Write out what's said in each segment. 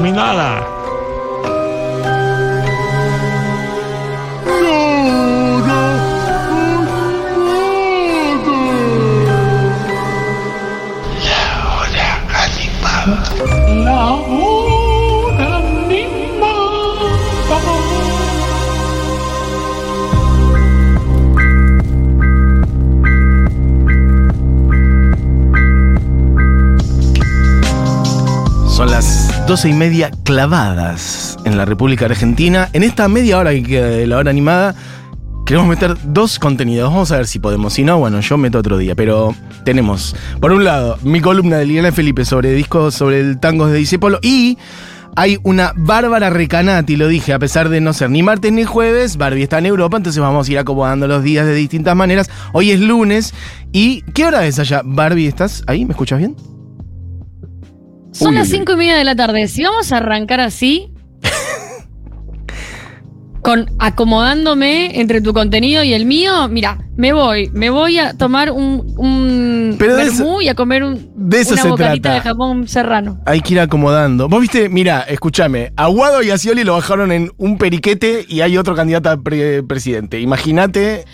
caminada. 12 y media clavadas en la República Argentina. En esta media hora que queda de la hora animada, queremos meter dos contenidos. Vamos a ver si podemos. Si no, bueno, yo meto otro día. Pero tenemos, por un lado, mi columna de Liliana Felipe sobre discos, sobre el tangos de Discépolo y. Hay una Bárbara Recanati, lo dije, a pesar de no ser ni martes ni jueves, Barbie está en Europa, entonces vamos a ir acomodando los días de distintas maneras. Hoy es lunes y ¿qué hora es allá? Barbie, ¿estás ahí? ¿Me escuchas bien? Son Uy, las uy, cinco y media de la tarde. Si vamos a arrancar así, con acomodándome entre tu contenido y el mío, mira, me voy, me voy a tomar un, un Pero de eso- y a comer un, de eso una se bocadita trata. de jamón serrano. Hay que ir acomodando. Vos viste, mira, escúchame, Aguado y Ascioli lo bajaron en un periquete y hay otro candidato a pre- presidente. Imagínate.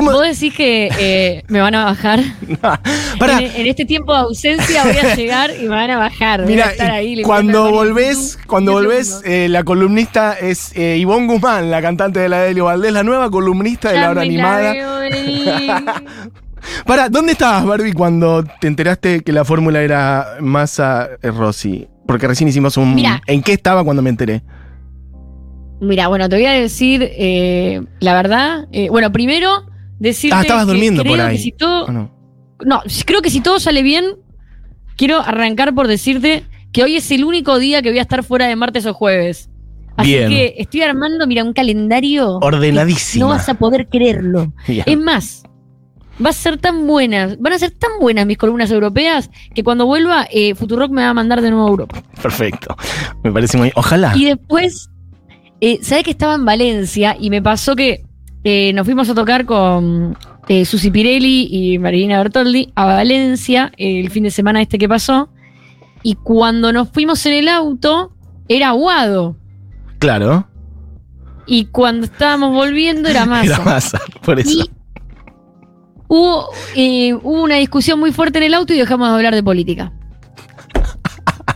¿Cómo? ¿Vos decís que eh, me van a bajar? En, en este tiempo de ausencia voy a llegar y me van a bajar. Voy a mira, estar ahí cuando volvés, cuando volvés, eh, la columnista es eh, Ivonne Guzmán, la cantante de la Delio Valdés, la nueva columnista de la hora animada. Pará, ¿dónde estabas, Barbie, cuando te enteraste que la fórmula era Massa eh, Rossi? Porque recién hicimos un. Mira. ¿En qué estaba cuando me enteré? Mira, bueno, te voy a decir eh, la verdad. Eh, bueno, primero decirte Ah, estabas que durmiendo por ahí. que si todo, ¿O no? no, creo que si todo sale bien, quiero arrancar por decirte que hoy es el único día que voy a estar fuera de martes o jueves. Así Bien. que estoy armando, mira, un calendario. Ordenadísima. No vas a poder creerlo. Es más, va a ser tan buenas, van a ser tan buenas mis columnas europeas que cuando vuelva, eh, Futurock me va a mandar de nuevo a Europa. Perfecto. Me parece muy. Ojalá. Y después, eh, ¿sabes que estaba en Valencia? Y me pasó que eh, nos fuimos a tocar con eh, Susi Pirelli y Marilina Bertoldi a Valencia el fin de semana este que pasó. Y cuando nos fuimos en el auto, era aguado. Claro. Y cuando estábamos volviendo era masa. Era masa, por eso. Y hubo, eh, hubo una discusión muy fuerte en el auto y dejamos de hablar de política.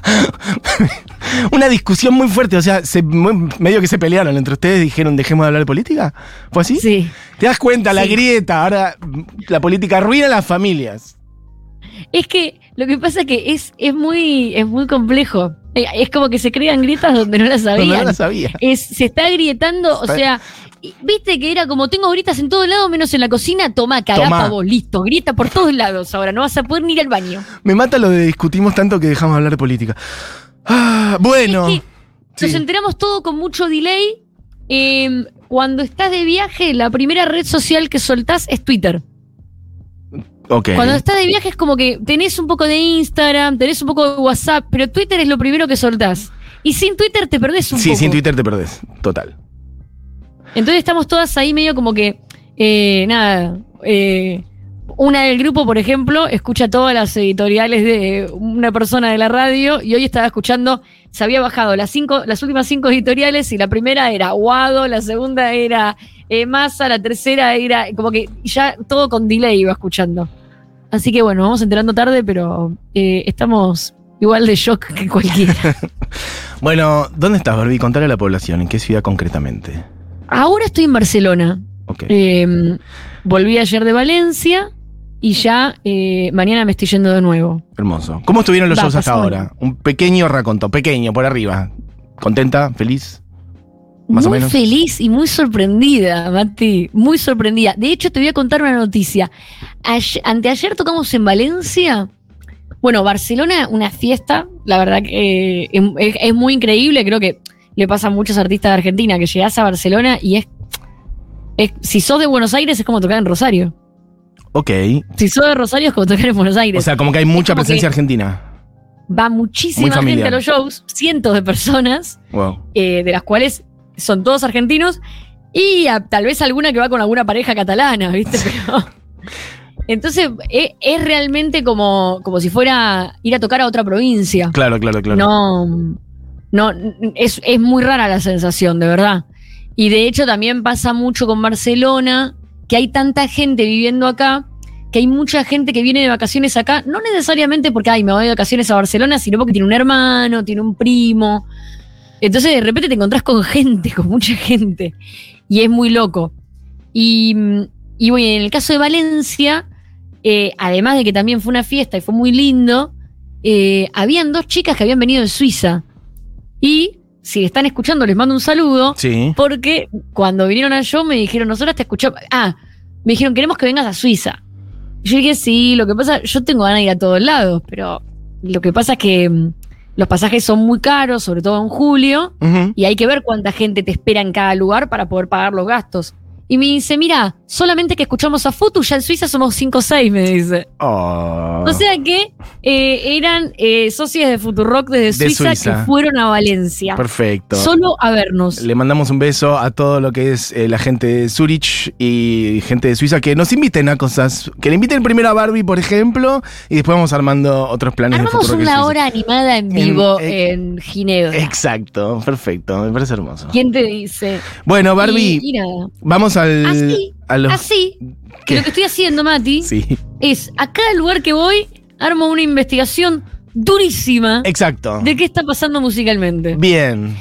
Una discusión muy fuerte, o sea, se- medio que se pelearon entre ustedes, dijeron, dejemos de hablar de política. ¿Fue así? Sí. ¿Te das cuenta? La Sí. grieta, ahora la política arruina a las familias. Es que lo que pasa es que es, es, muy, es muy complejo. Eh, Es como que se crean grietas donde no las sabían. no la sabía. Es, se está grietando, o sea, viste que era como tengo grietas en todos lados menos en la cocina, toma, cagá vos, listo, grieta por todos lados ahora, no vas a poder ni ir al baño. Me mata lo de discutimos tanto que dejamos de hablar de política. Ah, bueno. Es que nos Sí. enteramos todo con mucho delay. Eh, cuando estás de viaje, la primera red social que soltás es Twitter. Ok. Cuando estás de viaje es como que tenés un poco de Instagram, tenés un poco de WhatsApp, pero Twitter es lo primero que soltás. Y sin Twitter te perdés un Sí, poco. sin Twitter te perdés. Total. Entonces estamos todas ahí medio como que, eh, nada, eh, una del grupo, por ejemplo, escucha todas las editoriales de una persona de la radio y hoy estaba escuchando, se había bajado las cinco, las últimas cinco editoriales y la primera era Guado, la segunda era eh, Massa, la tercera era como que ya todo con delay iba escuchando. Así que bueno, vamos enterando tarde, pero eh, estamos igual de shock que cualquiera. Bueno, ¿dónde estás, Barbie? Contale a la población, ¿en qué ciudad concretamente? Ahora estoy en Barcelona. Ok. Eh, volví ayer de Valencia y ya eh, mañana me estoy yendo de nuevo. Hermoso. ¿Cómo estuvieron los Va, shows hasta ahora? Un pequeño raconto, pequeño, por arriba. ¿Contenta? ¿Feliz? Más o muy menos. feliz y muy sorprendida, Mati. Muy sorprendida. De hecho, te voy a contar una noticia. Ayer- anteayer tocamos en Valencia. Bueno, Barcelona, una fiesta. La verdad que eh, es, es muy increíble. Creo que le pasa a muchos artistas de Argentina que llegás a Barcelona y es, es. Si sos de Buenos Aires, es como tocar en Rosario. Ok. Si sos de Rosario, es como tocar en Buenos Aires. O sea, como que hay mucha presencia argentina. Va muchísima gente a los shows, cientos de personas, Wow. eh, de las cuales son todos argentinos, y a- tal vez alguna que va con alguna pareja catalana, ¿viste? Pero Entonces, es, es realmente como, como si fuera ir a tocar a otra provincia. Claro, claro, claro. No, no, es, es muy rara la sensación, de verdad. Y de hecho también pasa mucho con Barcelona, que hay tanta gente viviendo acá, que hay mucha gente que viene de vacaciones acá, no necesariamente porque, ay, me voy de vacaciones a Barcelona, sino porque tiene un hermano, tiene un primo. Entonces de repente te encontrás con gente, con mucha gente. Y es muy loco. Y, y bueno, en el caso de Valencia, eh, además de que también fue una fiesta y fue muy lindo, eh, habían dos chicas que habían venido de Suiza. Y si están escuchando, les mando un saludo. Sí. Porque cuando vinieron a show me dijeron, nosotras te escuchamos. Ah, me dijeron, queremos que vengas a Suiza. Y yo dije, sí, lo que pasa, yo tengo ganas de ir a todos lados, pero lo que pasa es que mm, los pasajes son muy caros, sobre todo en julio, y hay que ver cuánta gente te espera en cada lugar para poder pagar los gastos. Y me dice, mira, solamente que escuchamos a Futu, ya en Suiza somos 5 o 6, me dice. Oh. O sea que eh, eran eh, socios de Futurock desde De Suiza, Suiza. que fueron a Valencia. Perfecto. Solo a vernos. Le mandamos un beso a todo lo que es eh, la gente de Zurich y gente de Suiza que nos inviten a cosas. Que le inviten primero a Barbie, por ejemplo, y después vamos armando otros planes de Armamos que una hora animada en En- vivo eh, en, Ginebra. Exacto, perfecto, me parece hermoso. ¿Quién te dice? Bueno, Barbie, Y, y nada. Vamos al. Así, a los. Así, que lo que estoy haciendo, Mati, Sí, es a cada lugar que voy, armo una investigación durísima exacto. de qué está pasando musicalmente. Bien.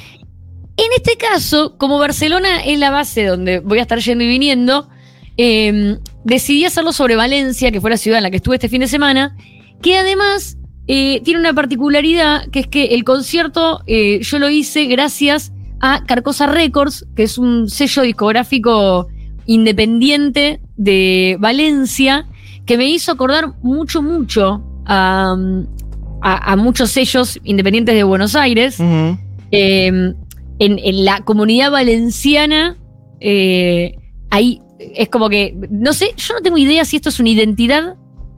En este caso, como Barcelona es la base donde voy a estar yendo y viniendo, eh, decidí hacerlo sobre Valencia, que fue la ciudad en la que estuve este fin de semana, que además eh, tiene una particularidad, que es que el concierto eh, yo lo hice gracias a Carcosa Records, que es un sello discográfico independiente de Valencia, que me hizo acordar mucho, mucho a, a- a muchos sellos independientes de Buenos Aires. Eh, en, en la comunidad valenciana, eh, ahí es como que, no sé, yo no tengo idea si esto es una identidad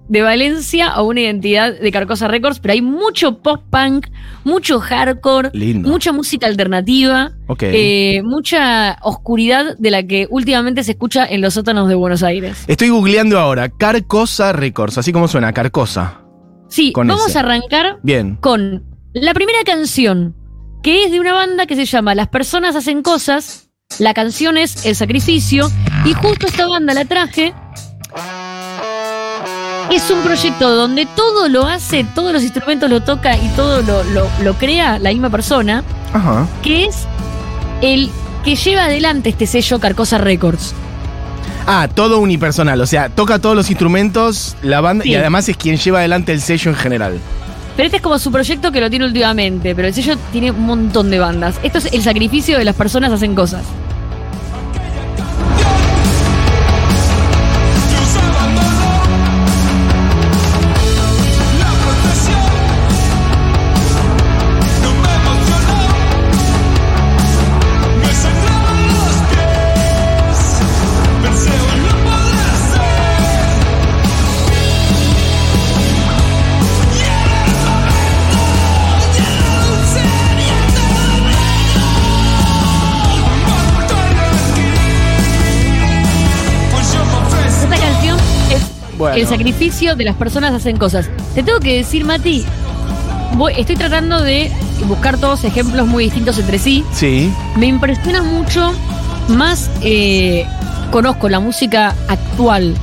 de Valencia o una identidad de Carcosa Records, pero hay mucho post-punk, mucho hardcore, Lindo. mucha música alternativa, eh, mucha oscuridad de la que últimamente se escucha en los sótanos de Buenos Aires. Estoy googleando ahora. Carcosa Records, así como suena, Carcosa. Sí, Con vamos ese. a arrancar Bien. con la primera canción, que es de una banda que se llama Las personas hacen cosas. La canción es El sacrificio. Y justo esta banda la traje. Es un proyecto donde todo lo hace, todos los instrumentos lo toca y todo lo, lo- lo crea la misma persona, Ajá. que es el que lleva adelante este sello Carcosa Records. Ah, todo unipersonal, o sea, toca todos los instrumentos, la banda, y además es quien lleva adelante el sello en general. Pero este es como su proyecto que lo tiene últimamente, pero el sello tiene un montón de bandas. Esto es el sacrificio de las personas hacen cosas. El sacrificio de las personas hacen cosas. Te tengo que decir, Mati, voy- estoy tratando de buscar todos ejemplos muy distintos entre sí. Sí. Me impresiona mucho, más eh, conozco la música actual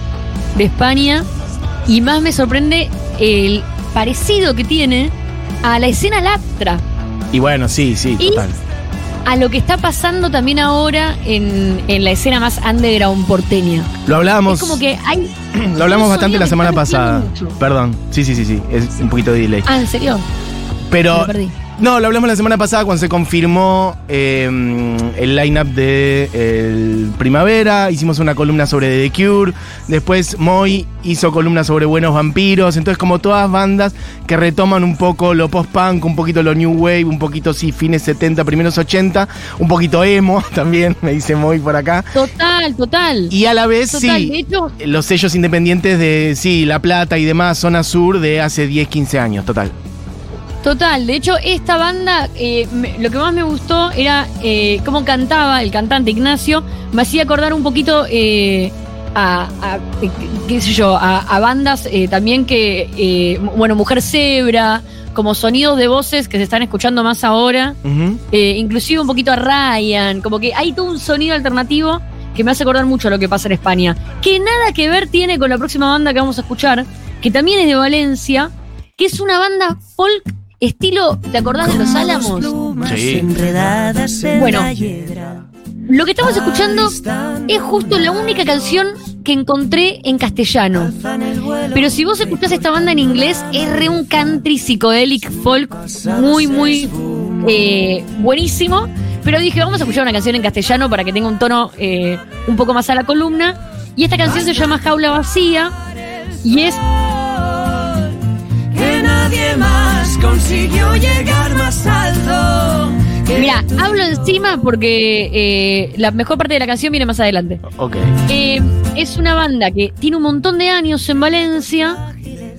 de España y más me sorprende el parecido que tiene a la escena Laptra, Y bueno, sí, sí, Y- total. A lo que está pasando también ahora en, en la escena más underground porteña. Lo hablábamos, Es como que hay... lo hablamos bastante la semana pasada. mucho. Perdón. Sí, sí, sí, sí. Es un poquito de delay. Ah, ¿en serio? Pero. No, lo hablamos la semana pasada cuando se confirmó eh, el line-up de el Primavera. Hicimos una columna sobre The Cure. Después Moy hizo columna sobre Buenos Vampiros. Entonces, como todas bandas que retoman un poco lo post-punk, un poquito lo new wave, un poquito, sí, fines 70, primeros 80, un poquito emo también, me dice Moy por acá. Total, total. Y a la vez, total. sí, hecho, los sellos independientes de, sí, La Plata y demás, zona sur de hace 10, 15 años, total. Total, de hecho esta banda, eh, me- lo que más me gustó era eh, cómo cantaba el cantante Ignacio, me hacía acordar un poquito eh, a, a, eh, qué sé yo, a, a bandas eh, también que, bueno, Mujer Zebra, como sonidos de voces que se están escuchando más ahora, inclusive un poquito a Ryan, como que hay todo un sonido alternativo que me hace acordar mucho a lo que pasa en España, que nada que ver tiene con la próxima banda que vamos a escuchar, que también es de Valencia, que es una banda folk estilo, ¿te acordás de los Álamos? Sí. Bueno, lo que estamos escuchando es justo la única canción que encontré en castellano. Pero si vos escuchás esta banda en inglés, es re un country psicodélic folk muy, muy eh, buenísimo. Pero dije, vamos a escuchar una canción en castellano para que tenga un tono eh, un poco más a la columna. Y esta canción se llama Jaula Vacía y es Que nadie más consiguió llegar más alto. que Mira, hablo encima porque eh, la mejor parte de la canción viene más adelante. Ok. Eh, es una banda que tiene un montón de años en Valencia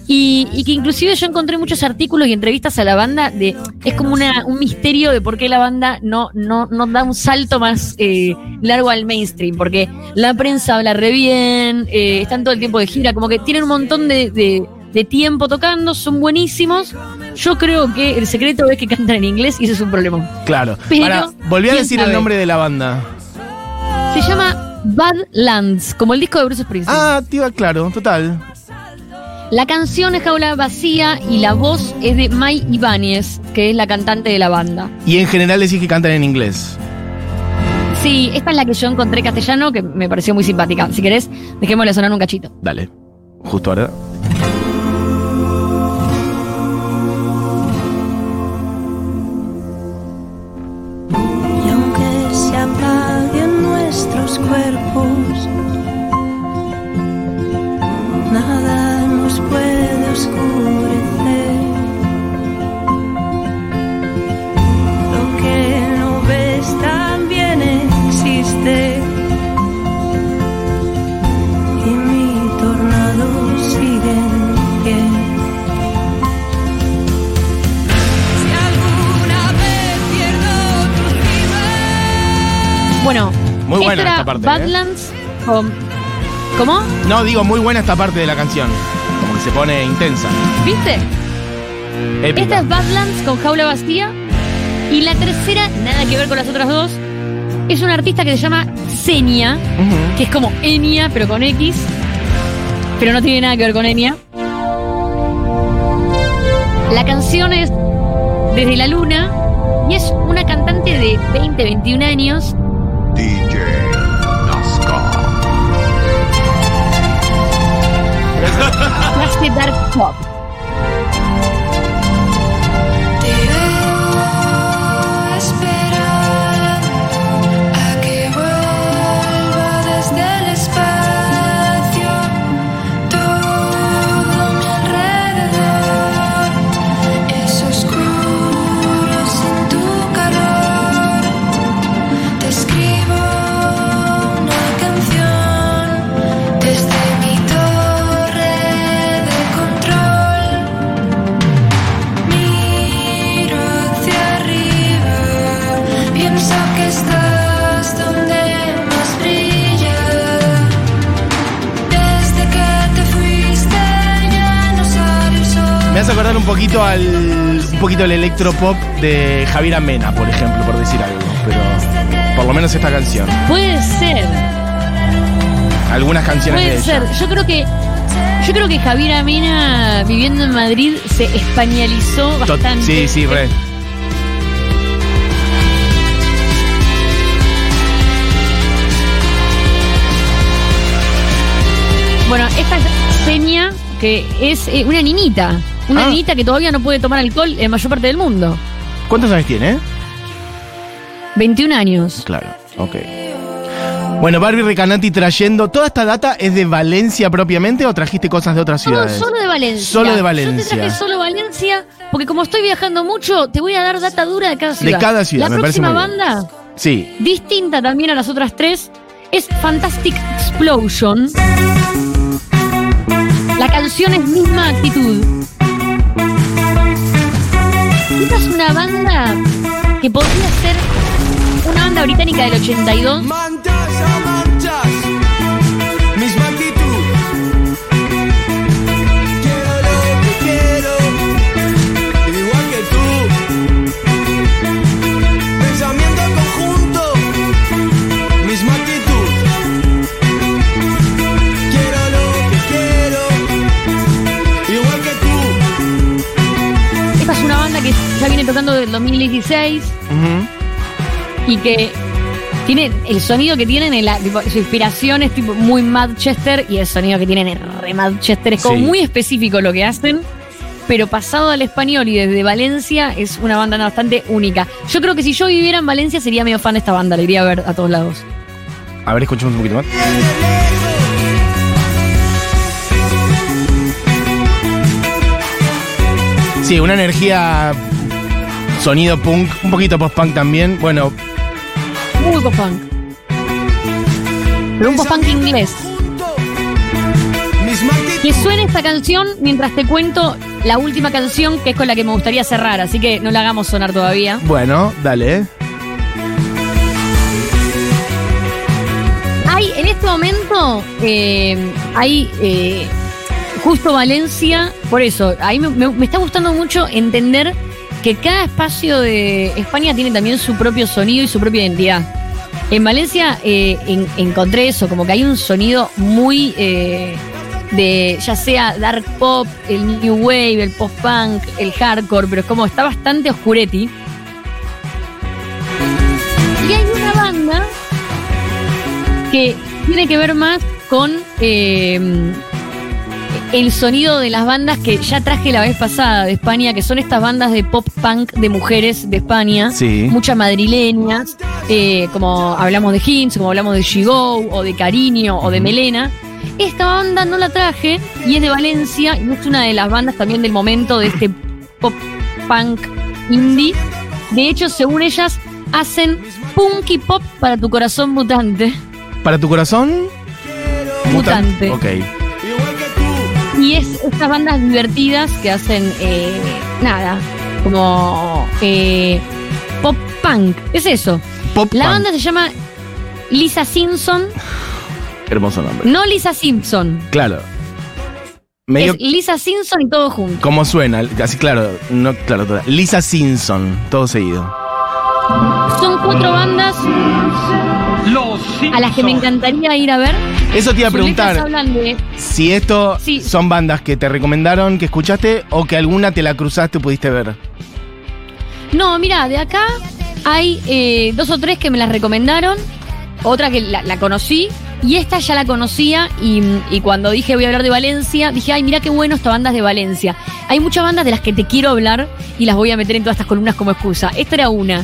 y, y que inclusive yo encontré muchos artículos y entrevistas a la banda de es como una, un misterio de por qué la banda no, no, no da un salto más eh, largo al mainstream, porque la prensa habla re bien, eh, están todo el tiempo de gira, como que tienen un montón de, de- de tiempo tocando, son buenísimos. Yo creo que el secreto es que cantan en inglés y ese es un problema. Claro. Pero, Ahora, volví a ¿quién decir el nombre de la banda. Se llama Badlands, como el disco de Bruce Springsteen. Ah, tío, claro, total. La canción es Jaula Vacía y la voz es de Mai Ibáñez, que es la cantante de la banda. Y en general decís que cantan en inglés. Sí, esta es la que yo encontré en castellano, que me pareció muy simpática. Si querés, dejémosle sonar un cachito. Dale. Justo ahora. Bueno, Muy buena esta era esta parte, ¿eh? Badlands con... ¿Cómo? No, digo, muy buena esta parte de la canción. Como que se pone intensa. ¿Viste? Épica. Esta es Badlands con Jaula Vacía. Y la tercera, nada que ver con las otras dos, es un artista que se llama Senia, que es como Enya, pero con X. Pero no tiene nada que ver con Enya. La canción es Desde la Luna y es una cantante de 20, 21 años. DJ Nazca. que hace dark pop. Poquito el electropop de Javier Amena, por ejemplo, por decir algo. Pero por lo menos esta canción. Puede ser, Algunas canciones puede de ser. ella. Yo creo que. Yo creo que Javier Amena, viviendo en Madrid, se españolizó To- bastante. Sí, sí, re. Bueno, esta es Senia, que es eh, una niñita. Una Ah. niñita que todavía no puede tomar alcohol en mayor parte del mundo. ¿Cuántos años tiene? 21 años. Claro, ok. Bueno, Barbie Recanati trayendo. ¿Toda esta data es de Valencia propiamente o trajiste cosas de otras ciudades? solo de Valencia. Solo de Yo Valencia. te traje solo Valencia, porque como estoy viajando mucho, te voy a dar data dura de cada ciudad. cada ciudad, La me parece próxima bien. banda, Sí. distinta también a las otras tres, es Fantastic Explosion. La canción es misma actitud. Esta es una banda que podría ser una banda británica del 82. Manchas a manchas, tocando del 2016 Ujú. y que tiene el sonido que tienen, en la, tipo, su inspiración es tipo muy Manchester y el sonido que tienen es re Manchester. Es como Sí. muy específico lo que hacen, pero pasado al español y desde Valencia es una banda bastante única. Yo creo que si yo viviera en Valencia sería medio fan de esta banda, la iría a ver a todos lados. A ver, escuchemos un poquito más. Sí, una energía. Sonido punk, un poquito post-punk también. Bueno, Muy post-punk. Pero un post-punk inglés. Que suene esta canción mientras te cuento la última canción que es con la que me gustaría cerrar, así que no la hagamos sonar todavía. bueno, dale. Hay, en este momento, eh, hay eh, justo Valencia, por eso, ahí me, me- me está gustando mucho entender que cada espacio de España tiene también su propio sonido y su propia identidad. En Valencia eh, en- encontré eso, como que hay un sonido muy eh, de, ya sea dark pop, el new wave, el post-punk, el hardcore, pero es como está bastante oscuretti. Y hay una banda que tiene que ver más con eh, el sonido de las bandas que ya traje la vez pasada de España, que son estas bandas de pop punk de mujeres de España, Sí. muchas madrileñas, eh, como hablamos de Hints, como hablamos de Shigo, o de Cariño, o de Melena. Esta banda no la traje y es de Valencia y es una de las bandas también del momento de este pop punk indie. De hecho, según ellas, hacen punky pop para tu corazón mutante. ¿Para tu corazón? Mutante. Ok. Y es estas bandas divertidas que hacen eh, nada, como eh, pop punk. Es eso. Pop La punk. banda se llama Lisa Simpson, Hermoso nombre. no Lisa Simpson. Claro. Medio Es Lisa Simpson y todo junto. como suena, así claro, no claro, toda- Lisa Simpson, todo seguido. Son cuatro bandas Los a las que me encantaría ir a ver. Eso te iba a preguntar, de si esto Sí. son bandas que te recomendaron, que escuchaste o que alguna te la cruzaste y pudiste ver. No, mira, de acá hay eh, dos o tres que me las recomendaron, otra que la, la conocí, y esta ya la conocía, y, y cuando dije voy a hablar de Valencia, dije, ay, mira qué bueno esta banda es de Valencia. Hay muchas bandas de las que te quiero hablar y las voy a meter en todas estas columnas como excusa. Esta era una.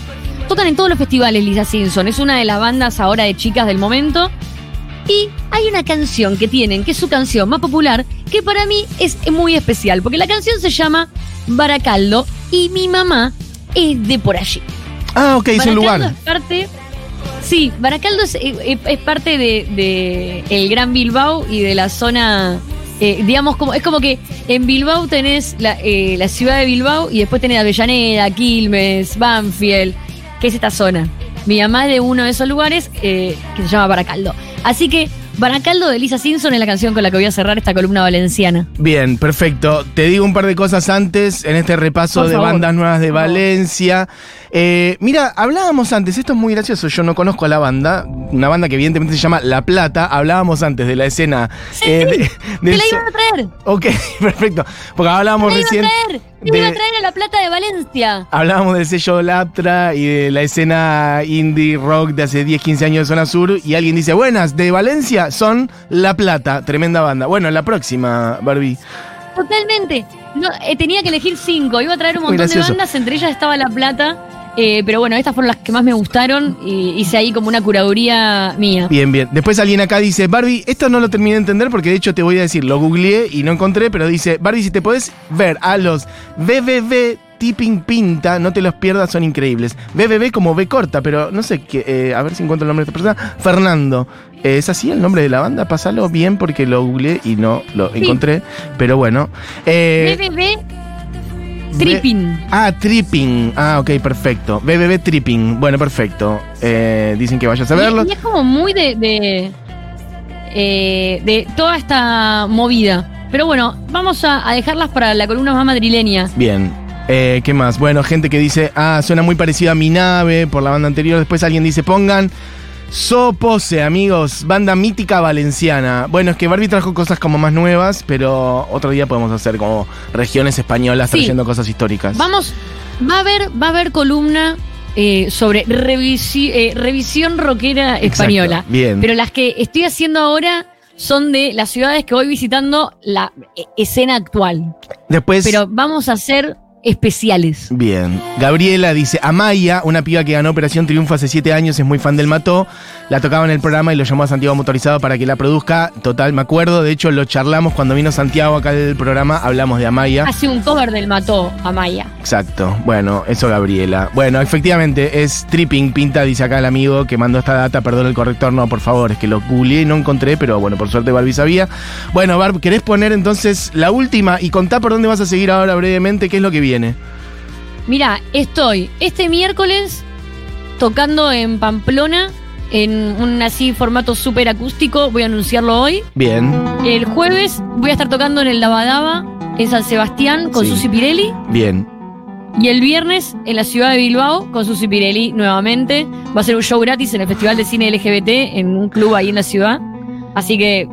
Tocan en todos los festivales Lisa Simpson, es una de las bandas ahora de chicas del momento. Y hay una canción que tienen, que es su canción más popular, que para mí es muy especial, porque la canción se llama Baracaldo y mi mamá es de por allí. Ah, ok, es un Baracaldo lugar. es parte. Sí, Baracaldo es, es- es parte de, de el Gran Bilbao y de la zona. eh, digamos, como es como que en Bilbao tenés la, eh, la ciudad de Bilbao y después tenés Avellaneda, Quilmes, Banfield, que es esta zona. Mi mamá es de uno de esos lugares eh, que se llama Baracaldo. Así que Baracaldo de Lisa Simpson es la canción con la que voy a cerrar esta columna valenciana. Bien, perfecto. Te digo un par de cosas antes en este repaso Por de favor. bandas nuevas de. Valencia. Eh, mira, hablábamos antes, esto es muy gracioso, yo no conozco a la banda, una banda que evidentemente se llama La Plata, hablábamos antes de la escena. Sí, eh, de- ¡Te la iban a traer! Ok, perfecto. Porque hablábamos ¡Te la recién. iban a traer! ¡Te iban a traer a La Plata de Valencia! Hablábamos del sello Laptra y de la escena indie rock de hace 10, 15 años de Zona Sur. Y alguien dice, buenas, de Valencia son La Plata, tremenda banda. Bueno, la próxima, Barbie. Totalmente. No, eh, tenía que elegir cinco. Iba a traer un montón de bandas, entre ellas estaba La Plata. Eh, pero bueno, estas fueron las que más me gustaron y hice ahí como una curaduría mía. Bien, bien. Después alguien acá dice, Barbie, esto no lo terminé de entender porque de hecho te voy a decir, lo googleé y no encontré, pero dice, Barbie, si te podés ver a los BBB Tipping Pinta, no te los pierdas, son increíbles. BBB como B corta, pero no sé qué, eh, a ver si encuentro el nombre de esta persona. Fernando. Eh, ¿Es así el nombre de la banda? Pásalo bien porque lo googleé y no lo Sí. encontré. Pero bueno. BBB Tripping. Ah, Tripping. Ah, ok, perfecto. BBB Tripping. Bueno, perfecto. Eh, dicen que vayas a verlo. Y, y es como muy de, de, eh, de toda esta movida. Pero bueno, vamos a, a dejarlas para la columna más madrileña. Bien. Eh, ¿Qué más? Bueno, gente que dice, ah, suena muy parecido a mi nave por la banda anterior. Después alguien dice, pongan Sopose, amigos, banda mítica valenciana. Bueno, es que Barbie trajo cosas como más nuevas, pero otro día podemos hacer como regiones españolas Sí. trayendo cosas históricas. Vamos, Va a haber, va a haber columna eh, sobre revisi- eh, revisión rockera Exacto, española. bien. Pero las que estoy haciendo ahora son de las ciudades que voy visitando la eh, escena actual. Después. Pero vamos a hacer especiales. Bien. Gabriela dice, Amaya, una piba que ganó Operación Triunfo hace siete años, es muy fan del Mató. La tocaba en el programa y lo llamó a Santiago Motorizado para que la produzca. Total, me acuerdo. De hecho, lo charlamos cuando vino Santiago acá al programa. Hablamos de Amaya. Hace un cover del Mató a Maya. Exacto. Bueno, eso Gabriela. Bueno, efectivamente, es tripping, pinta, dice acá el amigo que mandó esta data. Perdón el corrector, no, por favor, es que lo googleé y no encontré, pero bueno, por suerte Barbie sabía. Bueno, Barb, ¿querés poner entonces la última y contá por dónde vas a seguir ahora brevemente? ¿Qué es lo que viene? Mira, estoy este miércoles tocando en Pamplona en un así formato súper acústico. Voy a anunciarlo hoy. Bien, El jueves voy a estar tocando en el Dabadaba en San Sebastián con Sí. Susi Pirelli. bien. Y el viernes en la ciudad de Bilbao con Susi Pirelli nuevamente. Va a ser un show gratis en el Festival de Cine LGBT en un club ahí en la ciudad. Así que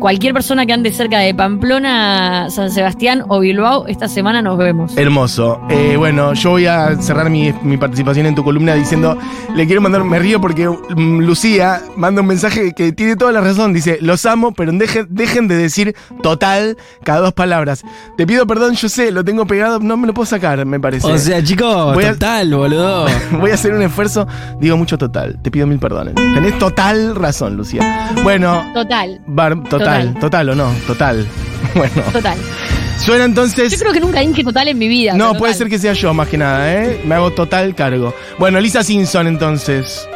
cualquier persona que ande cerca de Pamplona, San Sebastián o Bilbao, esta semana nos vemos. Hermoso. Eh, bueno, yo voy a cerrar mi, mi participación en tu columna diciendo, le quiero mandar, me río porque mm, Lucía manda un mensaje que tiene toda la razón. Dice, los amo, pero dejen, dejen de decir total cada dos palabras. Te pido perdón, yo sé, lo tengo pegado, no me lo puedo sacar, me parece. O sea, chicos, Voy a- total, boludo. Voy a hacer un esfuerzo, digo mucho total, te pido mil perdones. Tenés total razón, Lucía. Bueno, Total, Bar- total, total, Total. o no, total. Bueno, total. suena entonces... Yo creo que nunca dije total en mi vida. No, puede total. ser que sea yo más que nada, ¿eh? Me hago total cargo. Bueno, Lisa Simpson entonces.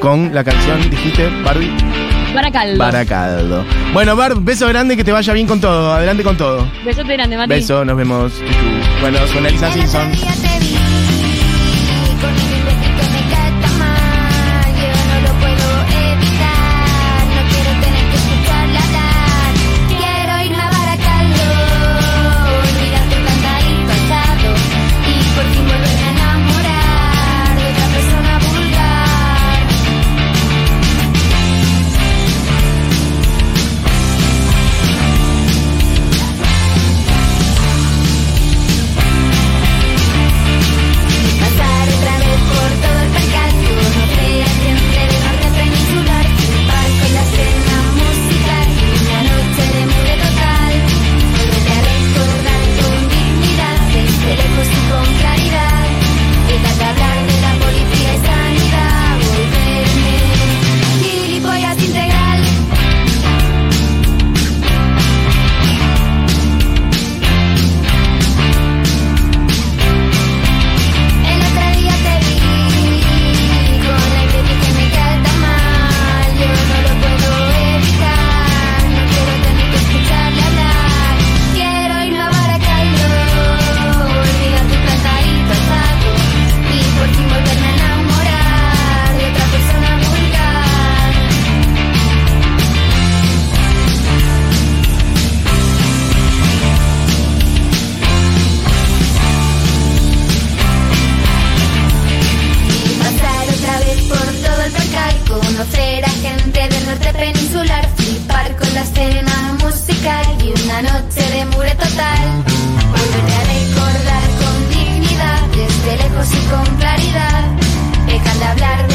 Con la canción, dijiste, Barbie, Baracaldo. Baracaldo. Bueno, Barb, beso grande, que te vaya bien con todo. Adelante con todo. Besote grande, Mati. Beso, nos vemos. Bueno, suena Lisa Simpson. y una noche de mure total. Volveré a recordar con dignidad, desde lejos y con claridad. Dejan de hablar